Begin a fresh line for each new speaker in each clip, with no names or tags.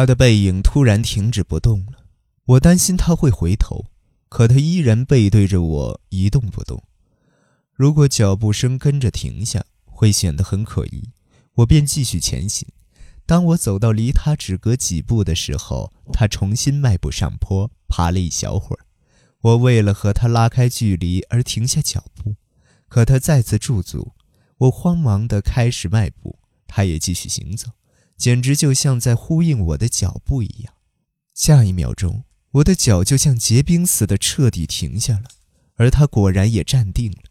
他的背影突然停止不动了，我担心他会回头，可他依然背对着我一动不动。如果脚步声跟着停下，会显得很可疑，我便继续前行。当我走到离他只隔几步的时候，他重新迈步上坡，爬了一小会儿。我为了和他拉开距离而停下脚步，可他再次驻足。我慌忙地开始迈步，他也继续行走，简直就像在呼应我的脚步一样。下一秒钟，我的脚就像结冰似的彻底停下了，而他果然也站定了。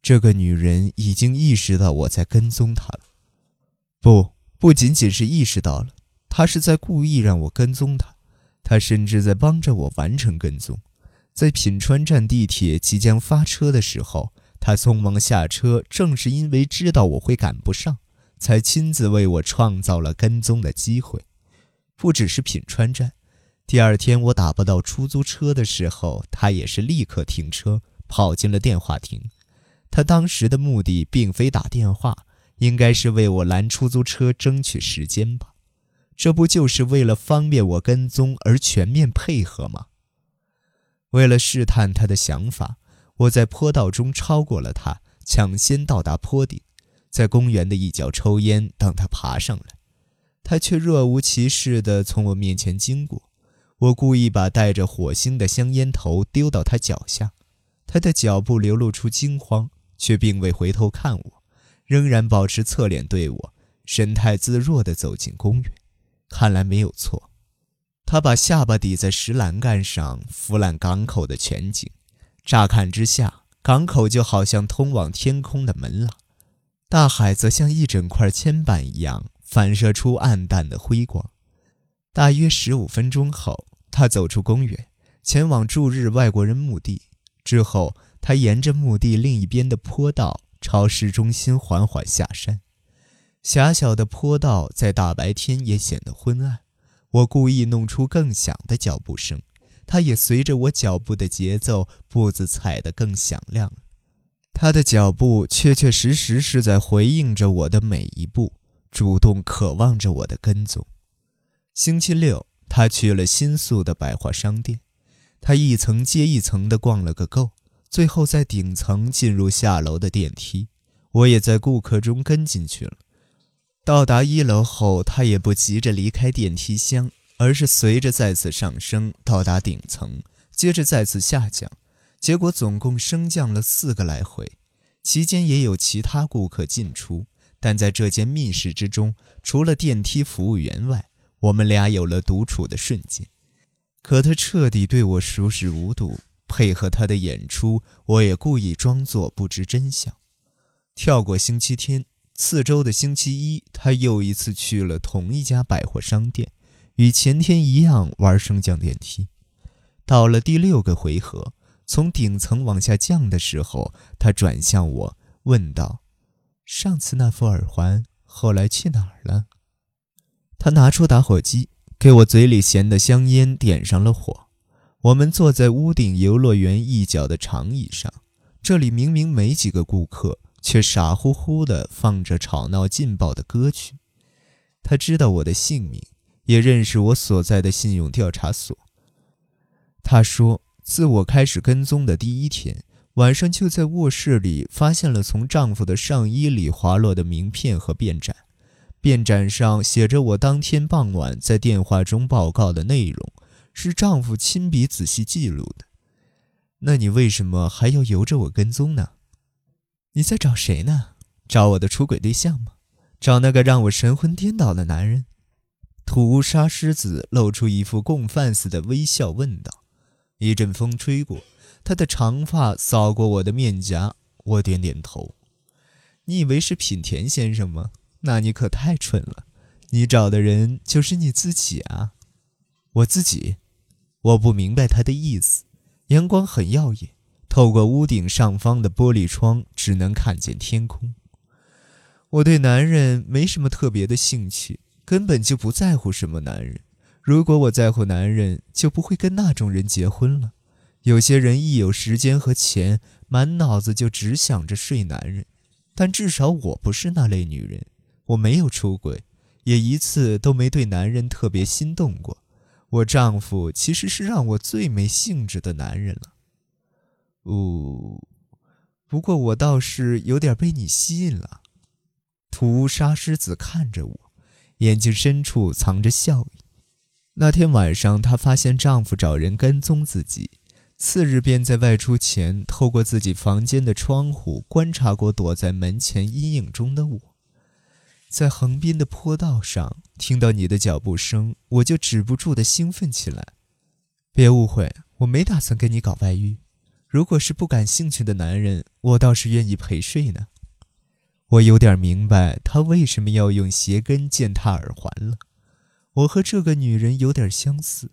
这个女人已经意识到我在跟踪她了，不，不仅仅是意识到了，她是在故意让我跟踪她，她甚至在帮着我完成跟踪。在品川站地铁即将发车的时候。他匆忙下车，正是因为知道我会赶不上，才亲自为我创造了跟踪的机会。不只是品川站，第二天我打不到出租车的时候，他也是立刻停车，跑进了电话亭。他当时的目的并非打电话，应该是为我拦出租车争取时间吧？这不就是为了方便我跟踪而全面配合吗？为了试探他的想法。我在坡道中超过了他，抢先到达坡顶，在公园的一角抽烟，等他爬上来。他却若无其事地从我面前经过。我故意把带着火星的香烟头丢到他脚下，他的脚步流露出惊慌，却并未回头看我，仍然保持侧脸对我，神态自若地走进公园。看来没有错，他把下巴抵在石栏杆上，俯览港口的全景。乍看之下，港口就好像通往天空的门廊，大海则像一整块铅板一样反射出暗淡的辉光。大约十五分钟后，他走出公园，前往驻日外国人墓地。之后，他沿着墓地另一边的坡道朝市中心缓缓下山。狭小的坡道在大白天也显得昏暗。我故意弄出更响的脚步声。他也随着我脚步的节奏，步子踩得更响亮了。他的脚步确确实实是在回应着我的每一步，主动渴望着我的跟踪。星期六，他去了新宿的百货商店，他一层接一层地逛了个够，最后在顶层进入下楼的电梯。我也在顾客中跟进去了。到达一楼后，他也不急着离开电梯箱。而是随着再次上升到达顶层，接着再次下降，结果总共升降了四个来回，期间也有其他顾客进出。但在这间密室之中，除了电梯服务员外，我们俩有了独处的瞬间。可他彻底对我熟视无睹，配合他的演出，我也故意装作不知真相。跳过星期天，次周的星期一，他又一次去了同一家百货商店。与前天一样玩升降电梯，到了第六个回合，从顶层往下降的时候，他转向我问道：“上次那副耳环后来去哪儿了？”他拿出打火机，给我嘴里衔的香烟点上了火。我们坐在屋顶游乐园一角的长椅上，这里明明没几个顾客，却傻乎乎地放着吵闹劲爆的歌曲。他知道我的姓名。也认识我所在的信用调查所。他说，自我开始跟踪的第一天晚上，就在卧室里发现了从丈夫的上衣里滑落的名片和便盏，便盏上写着我当天傍晚在电话中报告的内容，是丈夫亲笔仔细记录的。那你为什么还要由着我跟踪呢？你在找谁呢？找我的出轨对象吗？找那个让我神魂颠倒的男人？土屋沙狮子露出一副共犯似的微笑，问道：“一阵风吹过，他的长发扫过我的面颊。我点点头。你以为是品田先生吗？那你可太蠢了。你找的人就是你自己啊！我自己？我不明白他的意思。阳光很耀眼，透过屋顶上方的玻璃窗，只能看见天空。我对男人没什么特别的兴趣。”根本就不在乎什么男人。如果我在乎男人，就不会跟那种人结婚了。有些人一有时间和钱，满脑子就只想着睡男人。但至少我不是那类女人，我没有出轨，也一次都没对男人特别心动过。我丈夫其实是让我最没兴致的男人了。呜，不过我倒是有点被你吸引了。土屋沙狮子看着我，眼睛深处藏着笑意。那天晚上，她发现丈夫找人跟踪自己，次日便在外出前透过自己房间的窗户观察过躲在门前阴影中的我。在横滨的坡道上听到你的脚步声，我就止不住的兴奋起来。别误会，我没打算跟你搞外遇。如果是不感兴趣的男人，我倒是愿意陪睡呢。我有点明白他为什么要用鞋跟践踏耳环了。我和这个女人有点相似。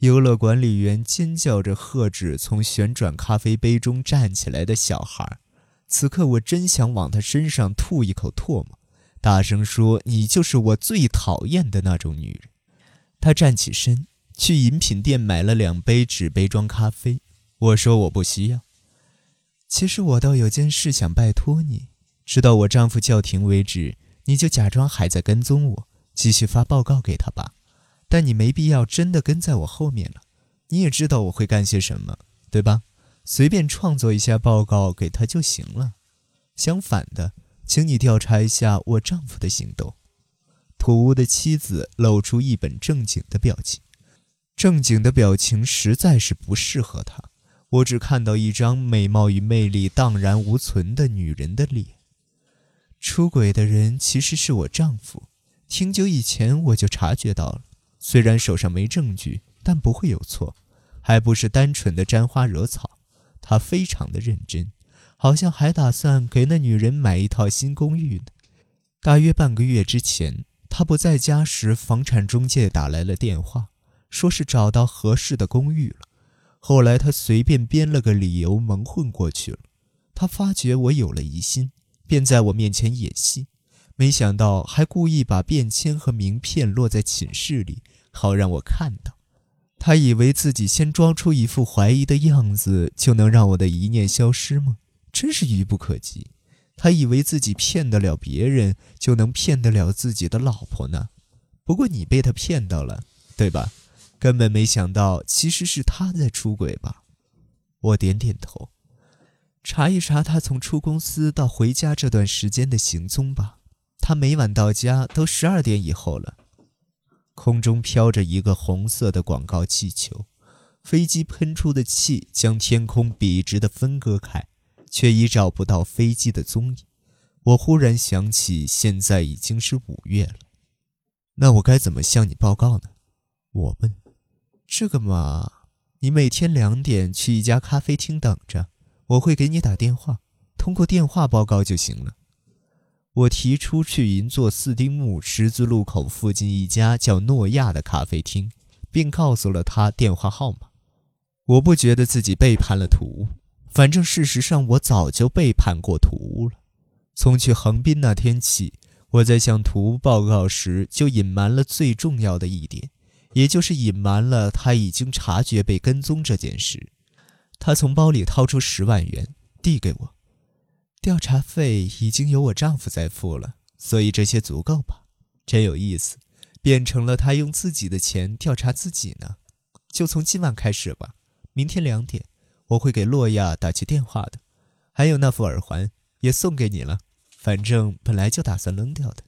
游乐管理员尖叫着喝止从旋转咖啡杯中站起来的小孩。此刻我真想往他身上吐一口唾沫。大声说：“你就是我最讨厌的那种女人。”他站起身，去饮品店买了两杯纸杯装咖啡。我说：“我不需要。”其实我倒有件事想拜托你，直到我丈夫叫停为止，你就假装还在跟踪我，继续发报告给他吧。但你没必要真的跟在我后面了。你也知道我会干些什么，对吧？随便创作一下报告给他就行了。相反的。请你调查一下我丈夫的行动。土屋的妻子露出一本正经的表情，正经的表情实在是不适合她。我只看到一张美貌与魅力荡然无存的女人的脸。出轨的人其实是我丈夫，挺久以前我就察觉到了。虽然手上没证据，但不会有错，还不是单纯的沾花惹草。他非常的认真。好像还打算给那女人买一套新公寓呢。大约半个月之前，他不在家时，房产中介打来了电话，说是找到合适的公寓了。后来他随便编了个理由蒙混过去了。他发觉我有了疑心，便在我面前演戏，没想到还故意把便签和名片落在寝室里，好让我看到。他以为自己先装出一副怀疑的样子，就能让我的疑念消失吗？真是愚不可及，他以为自己骗得了别人，就能骗得了自己的老婆呢。不过你被他骗到了，对吧？根本没想到，其实是他在出轨吧？我点点头。查一查他从出公司到回家这段时间的行踪吧。他每晚到家都十二点以后了。空中飘着一个红色的广告气球，飞机喷出的气将天空笔直地分割开。却已找不到飞机的踪影。我忽然想起，现在已经是五月了，那我该怎么向你报告呢？我问。这个嘛，你每天两点去一家咖啡厅等着，我会给你打电话，通过电话报告就行了。我提出去银座四丁目十字路口附近一家叫诺亚的咖啡厅，并告诉了他电话号码。我不觉得自己背叛了土屋。反正事实上，我早就背叛过土屋了。从去横滨那天起，我在向土屋报告时就隐瞒了最重要的一点，也就是隐瞒了他已经察觉被跟踪这件事。他从包里掏出十万元递给我，调查费已经由我丈夫在付了，所以这些足够吧？真有意思，变成了他用自己的钱调查自己呢。就从今晚开始吧，明天两点。我会给洛亚打去电话的，还有那副耳环也送给你了。反正本来就打算扔掉的，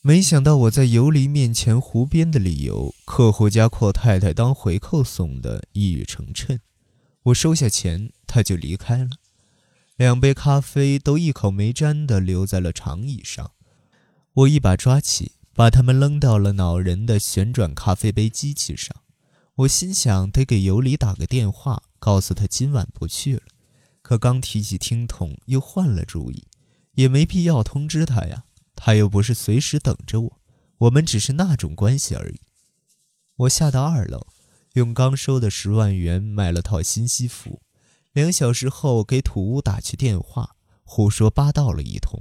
没想到我在游离面前胡编的理由，客户家阔太太当回扣送的，一语成谶。我收下钱，他就离开了。两杯咖啡都一口没沾的留在了长椅上，我一把抓起，把它们扔到了恼人的旋转咖啡杯机器上。我心想，得给尤里打个电话。告诉他今晚不去了，可刚提起听筒，又换了主意。也没必要通知他呀，他又不是随时等着我，我们只是那种关系而已。我下到二楼，用刚收的十万元买了套新西服。两小时后给土屋打去电话，胡说八道了一通。